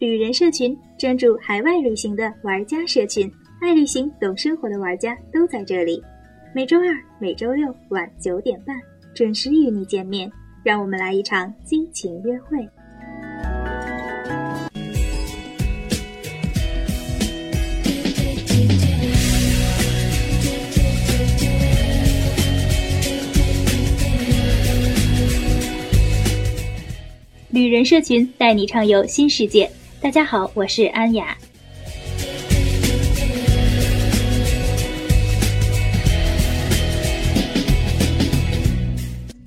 旅人社群，专注海外旅行的玩家社群，爱旅行、懂生活的玩家都在这里。每周二、每周六晚九点半准时与你见面，让我们来一场激情约会。旅人社群带你畅游新世界。大家好，我是安雅。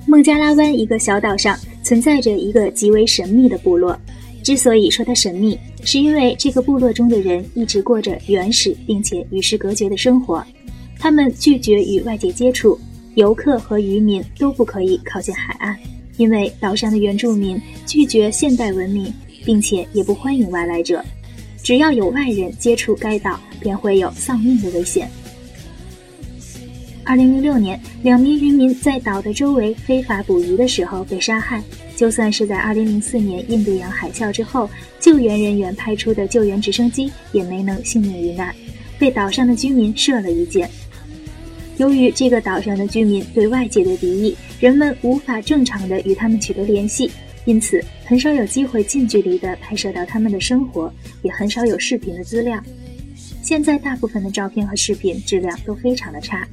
孟加拉湾一个小岛上存在着一个极为神秘的部落。之所以说它神秘，是因为这个部落中的人一直过着原始并且与世隔绝的生活。他们拒绝与外界接触，游客和渔民都不可以靠近海岸，因为岛上的原住民拒绝现代文明。并且也不欢迎外来者，只要有外人接触该岛，便会有丧命的危险。二零零六年，两名渔民在岛的周围非法捕鱼的时候被杀害。就算是在二零零四年印度洋海啸之后，救援人员派出的救援直升机也没能幸免于难，被岛上的居民射了一箭。由于这个岛上的居民对外界的敌意，人们无法正常的与他们取得联系。因此，很少有机会近距离的拍摄到他们的生活，也很少有视频的资料。现在，大部分的照片和视频质量都非常的差。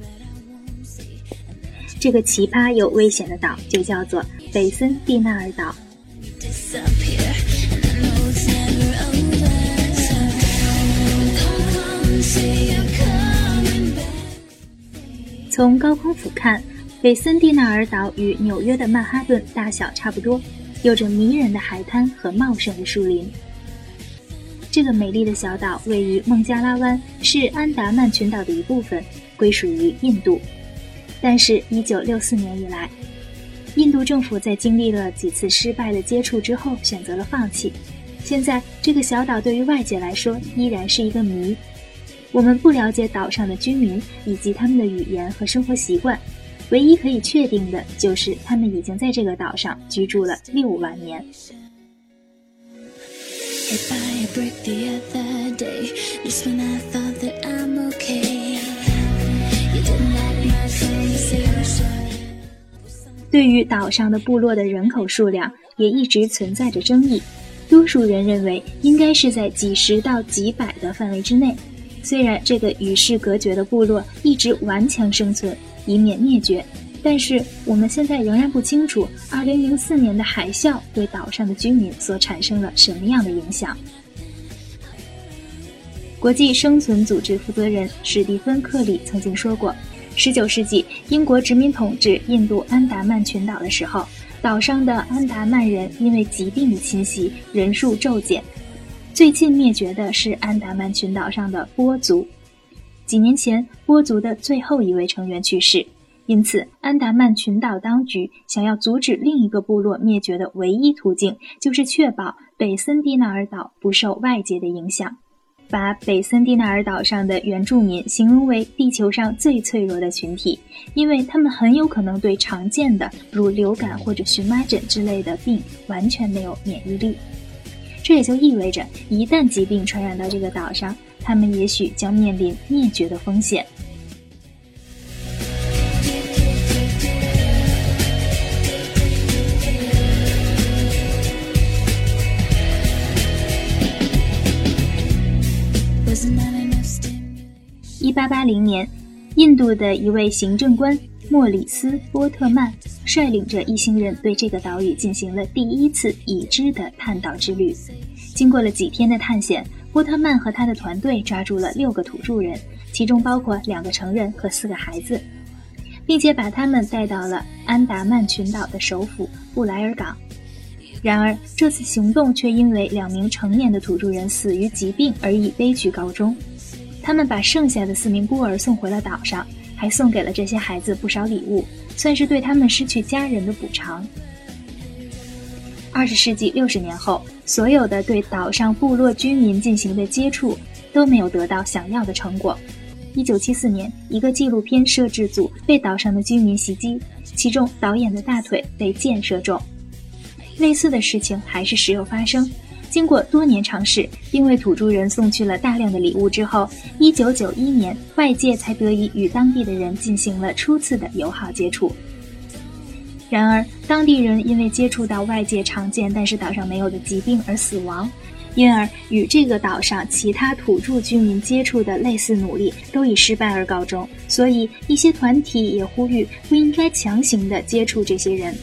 这个奇葩又危险的岛就叫做北森蒂纳尔岛。从高空俯瞰，北森蒂纳尔岛与纽约的曼哈顿大小差不多。有着迷人的海滩和茂盛的树林。这个美丽的小岛位于孟加拉湾，是安达曼群岛的一部分，归属于印度。但是，1964年以来，印度政府在经历了几次失败的接触之后，选择了放弃。现在，这个小岛对于外界来说依然是一个谜。我们不了解岛上的居民以及他们的语言和生活习惯。唯一可以确定的就是，他们已经在这个岛上居住了六万年。对于岛上的部落的人口数量，也一直存在着争议。多数人认为，应该是在几十到几百的范围之内。虽然这个与世隔绝的部落一直顽强生存。以免灭绝，但是我们现在仍然不清楚2004年的海啸对岛上的居民所产生了什么样的影响。国际生存组织负责人史蒂芬·克里曾经说过：“19 世纪英国殖民统治印度安达曼群岛的时候，岛上的安达曼人因为疾病的侵袭，人数骤减。最近灭绝的是安达曼群岛上的波族。”几年前，波族的最后一位成员去世，因此安达曼群岛当局想要阻止另一个部落灭绝的唯一途径，就是确保北森蒂纳尔岛不受外界的影响。把北森蒂纳尔岛上的原住民形容为地球上最脆弱的群体，因为他们很有可能对常见的如流感或者荨麻疹之类的病完全没有免疫力。这也就意味着，一旦疾病传染到这个岛上，他们也许将面临灭绝的风险。一八八零年，印度的一位行政官莫里斯·波特曼率领着一行人对这个岛屿进行了第一次已知的探岛之旅。经过了几天的探险。波特曼和他的团队抓住了六个土著人，其中包括两个成人和四个孩子，并且把他们带到了安达曼群岛的首府布莱尔港。然而，这次行动却因为两名成年的土著人死于疾病而以悲剧告终。他们把剩下的四名孤儿送回了岛上，还送给了这些孩子不少礼物，算是对他们失去家人的补偿。二十世纪六十年后，所有的对岛上部落居民进行的接触都没有得到想要的成果。一九七四年，一个纪录片摄制组被岛上的居民袭击，其中导演的大腿被箭射中。类似的事情还是时有发生。经过多年尝试，并为土著人送去了大量的礼物之后，一九九一年，外界才得以与当地的人进行了初次的友好接触。然而，当地人因为接触到外界常见但是岛上没有的疾病而死亡，因而与这个岛上其他土著居民接触的类似努力都以失败而告终。所以，一些团体也呼吁不应该强行的接触这些人。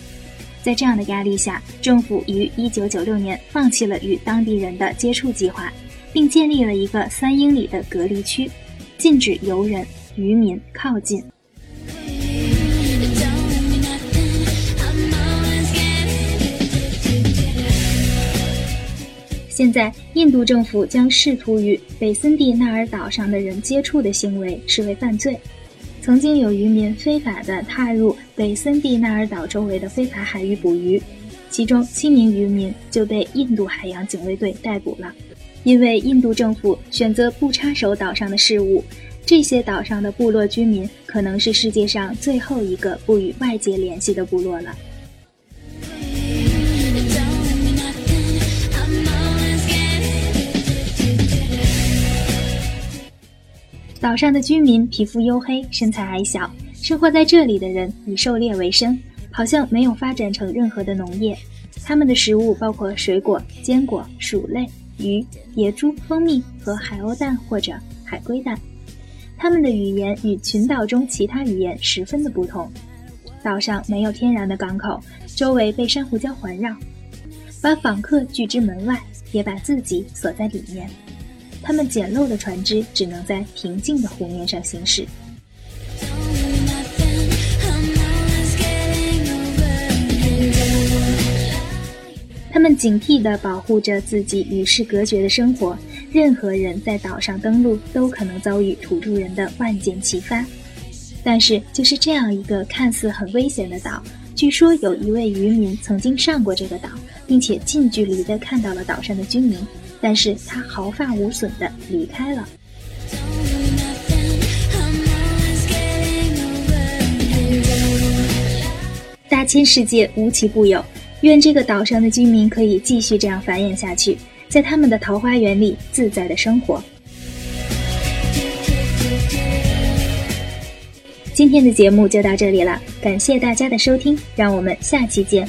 在这样的压力下，政府于1996年放弃了与当地人的接触计划，并建立了一个三英里的隔离区，禁止游人、渔民靠近。现在，印度政府将试图与北森蒂纳尔岛上的人接触的行为视为犯罪。曾经有渔民非法的踏入北森蒂纳尔岛周围的非法海域捕鱼，其中七名渔民就被印度海洋警卫队逮捕了。因为印度政府选择不插手岛上的事务，这些岛上的部落居民可能是世界上最后一个不与外界联系的部落了。岛上的居民皮肤黝黑，身材矮小，生活在这里的人以狩猎为生，好像没有发展成任何的农业。他们的食物包括水果、坚果、薯类、鱼、野猪、蜂蜜和海鸥蛋或者海龟蛋。他们的语言与群岛中其他语言十分的不同。岛上没有天然的港口，周围被珊瑚礁环绕，把访客拒之门外，也把自己锁在里面。他们简陋的船只只能在平静的湖面上行驶。他们警惕地保护着自己与世隔绝的生活。任何人在岛上登陆都可能遭遇土著人的万箭齐发。但是，就是这样一个看似很危险的岛，据说有一位渔民曾经上过这个岛，并且近距离地看到了岛上的居民。但是他毫发无损的离开了。大千世界无奇不有，愿这个岛上的居民可以继续这样繁衍下去，在他们的桃花源里自在的生活。今天的节目就到这里了，感谢大家的收听，让我们下期见。